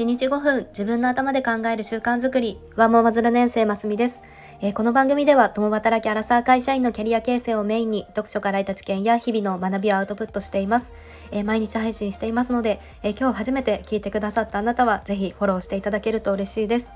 1日5分自分の頭で考える習慣づくり。ワンモマズル年生ますみです、えー、この番組では共働きアラサー会社員のキャリア形成をメインに読書から得た知見や日々の学びをアウトプットしています、えー、毎日配信していますので、えー、今日初めて聞いてくださったあなたはぜひフォローしていただけると嬉しいです、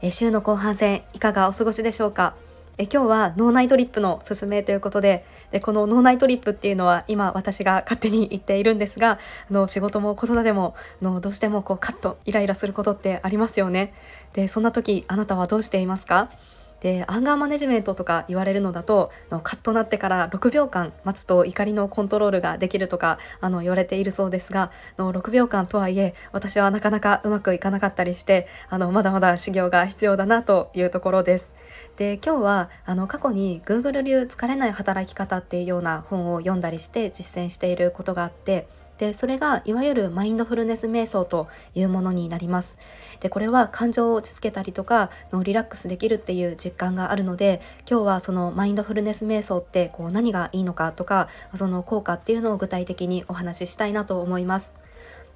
え週の後半戦いかがお過ごしでしょうか？え今日は脳内トリップのすすめということででこの脳内トリップっていうのは今私が勝手に言っているんですがあの仕事も子育てものどうしてもこうカットイライラすることってありますよね。でそんな時あなたはどうしていますか？でアンガーマネジメントとか言われるのだとのカッとなってから6秒間待つと怒りのコントロールができるとかあの言われているそうですがの6秒間とはいえ私はなかなかうまくいかなかったりしてあのまだまだ修行が必要だなというところです。で今日はあの過去に Google 流疲れない働き方っていうような本を読んだりして実践していることがあってでそれがいわゆるマインドフルネス瞑想というものになります。でこれは感情を落ち着けたりとかのリラックスできるっていう実感があるので今日はそのマインドフルネス瞑想ってこう何がいいのかとかその効果っていうのを具体的にお話ししたいなと思います。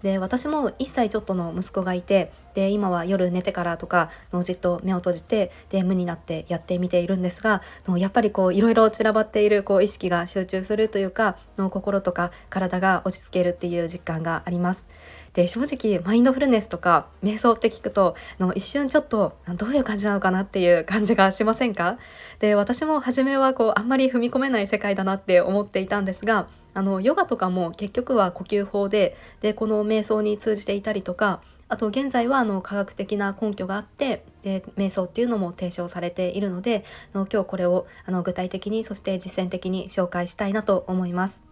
で私も1歳ちょっとの息子がいてで今は夜寝てからとかのじっと目を閉じてで無になってやってみているんですがやっぱりこういろいろ散らばっているこう意識が集中するというかの心とか体が落ち着けるっていう実感があります。で正直マインドフルネスとか瞑想って聞くとの一瞬ちょっとどういう感じなのかなっていう感じがしませんか？で私も初めはこうあんまり踏み込めない世界だなって思っていたんですがあのヨガとかも結局は呼吸法ででこの瞑想に通じていたりとかあと現在はあの科学的な根拠があってで瞑想っていうのも提唱されているのでの今日これをあの具体的にそして実践的に紹介したいなと思います。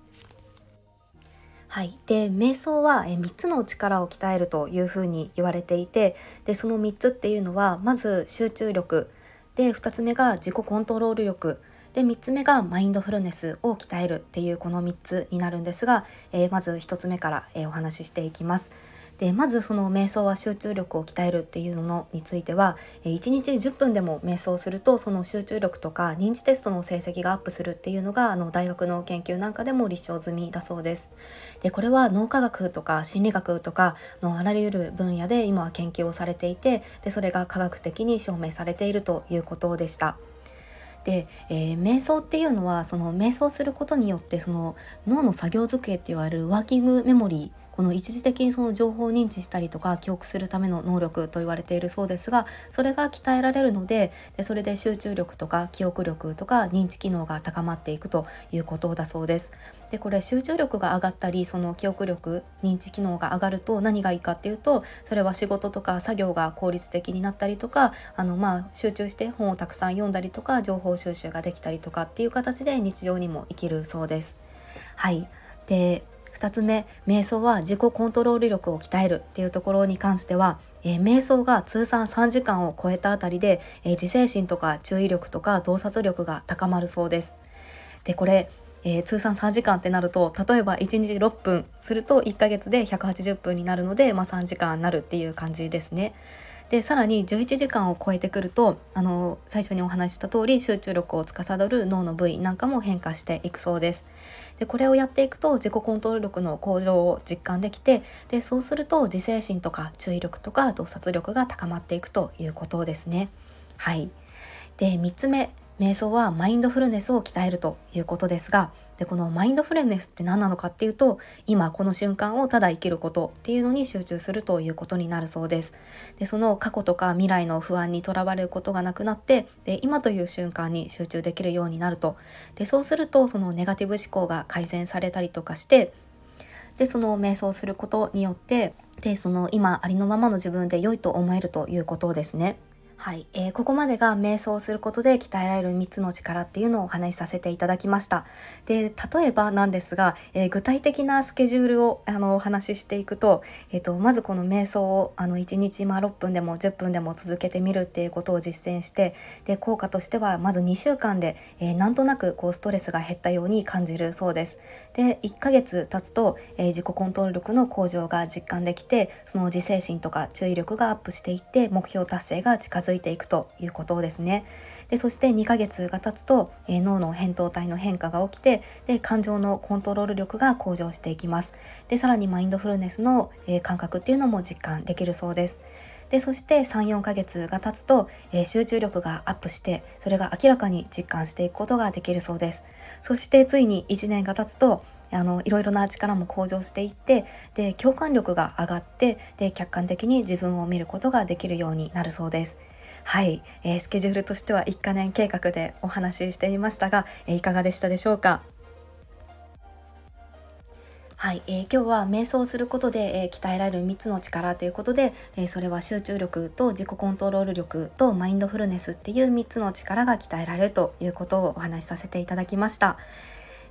はい、で瞑想はえ3つの力を鍛えるというふうに言われていてでその3つっていうのはまず集中力。で2つ目が自己コントロール力。で3つ目がマインドフルネスを鍛えるっていうこの3つになるんですが、えー、まず1つ目から、えー、お話ししていきます。でまずその瞑想は集中力を鍛えるっていうのについては1日10分でも瞑想するとその集中力とか認知テストの成績がアップするっていうのがあの大学の研究なんかでも立証済みだそうです。でこれは脳科学とか心理学とかのあらゆる分野で今は研究をされていてでそれが科学的に証明されているということでした。で、えー、瞑想っていうのはその瞑想することによってその脳の作業机って言われるワーキングメモリーこの一時的にその情報を認知したりとか記憶するための能力と言われているそうですがそれが鍛えられるのででそれで集中力とか記憶力とか認知機能が高まっていくということだそうです。でこれ集中力が上がったりその記憶力認知機能が上がると何がいいかっていうとそれは仕事とか作業が効率的になったりとかあのまあ集中して本をたくさん読んだりとか情報収集ができたりとかっていう形で日常にも生きるそうです。はいで2つ目瞑想は自己コントロール力を鍛えるっていうところに関しては、えー、瞑想が通算3時間を超えたあたりで、えー、自制心とか注意力とか洞察力が高まるそうです。でこれえー、通算3時間ってなると例えば1日6分すると1ヶ月で180分になるので、まあ、3時間になるっていう感じですね。でさらに11時間を超えてくるとあの最初にお話しした通り集中力を司る脳の部位なんかも変化していくそうです。でこれをやっていくと自己コントロール力の向上を実感できてでそうすると自制心とか注意力とか洞察力が高まっていくということですね。はいで3つ目瞑想はマインドフルネスを鍛えるということですがでこのマインドフルネスって何なのかっていうと今この瞬間をただ生きることっていうのに集中するということになるそうですでその過去とか未来の不安にとらわれることがなくなってで今という瞬間に集中できるようになるとでそうするとそのネガティブ思考が改善されたりとかしてでその瞑想することによってでその今ありのままの自分で良いと思えるということですね。はい、えー、ここまでが瞑想することで鍛えられる3つの力っていうのをお話しさせていただきました。で例えばなんですが、えー、具体的なスケジュールをあのお話ししていくと,、えーと、まずこの瞑想をあの1日、まあ、6分でも10分でも続けてみるっていうことを実践してで効果としてはまず2週間で、えー、なんとなくこうストレスが減ったように感じるそうです。で1ヶ月経つと、えー、自己コントロール力の向上が実感できてその自制心とか注意力がアップしていって目標達成が近づづいていくということですね。でそして2ヶ月が経つと、えー、脳の扁桃体の変化が起きてで感情のコントロール力が向上していきます。でさらにマインドフルネスの、えー、感覚っていうのも実感できるそうです。でそして34ヶ月が経つと、えー、集中力がアップしてそれが明らかに実感していくことができるそうです。そしてついに1年が経つとあのいろいろな力も向上していってで共感力が上がってで客観的に自分を見ることができるようになるそうです。はい、えー、スケジュールとしては1か年計画でお話ししていましたが、えー、いかがでしたでしょうか？はい、えー、今日は瞑想することで、えー、鍛えられる3つの力ということで、えー、それは集中力と自己コントロール力とマインドフルネスっていう3つの力が鍛えられるということをお話しさせていただきました。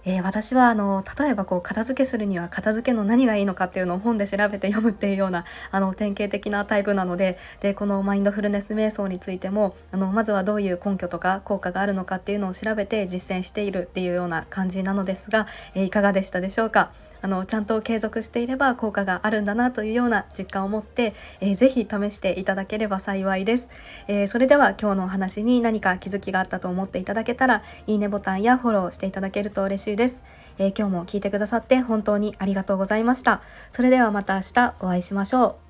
えー、私はあの例えばこう片付けするには片付けの何がいいのかっていうのを本で調べて読むっていうようなあの典型的なタイプなのででこのマインドフルネス瞑想についてもあのまずはどういう根拠とか効果があるのかっていうのを調べて実践しているっていうような感じなのですが、えー、いかがでしたでしょうか？あのちゃんと継続していれば効果があるんだなというような実感を持って、えー、ぜひ試していただければ幸いです、えー、それでは今日のお話に何か気づきがあったと思っていただけたらいいねボタンやフォローしていただけると嬉しいです、えー、今日も聞いてくださって本当にありがとうございました。それではまた明日お会いしましょう。